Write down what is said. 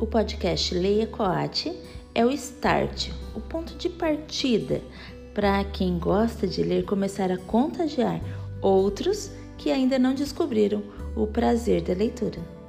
O podcast Leia Coate é o start, o ponto de partida para quem gosta de ler começar a contagiar outros que ainda não descobriram o prazer da leitura.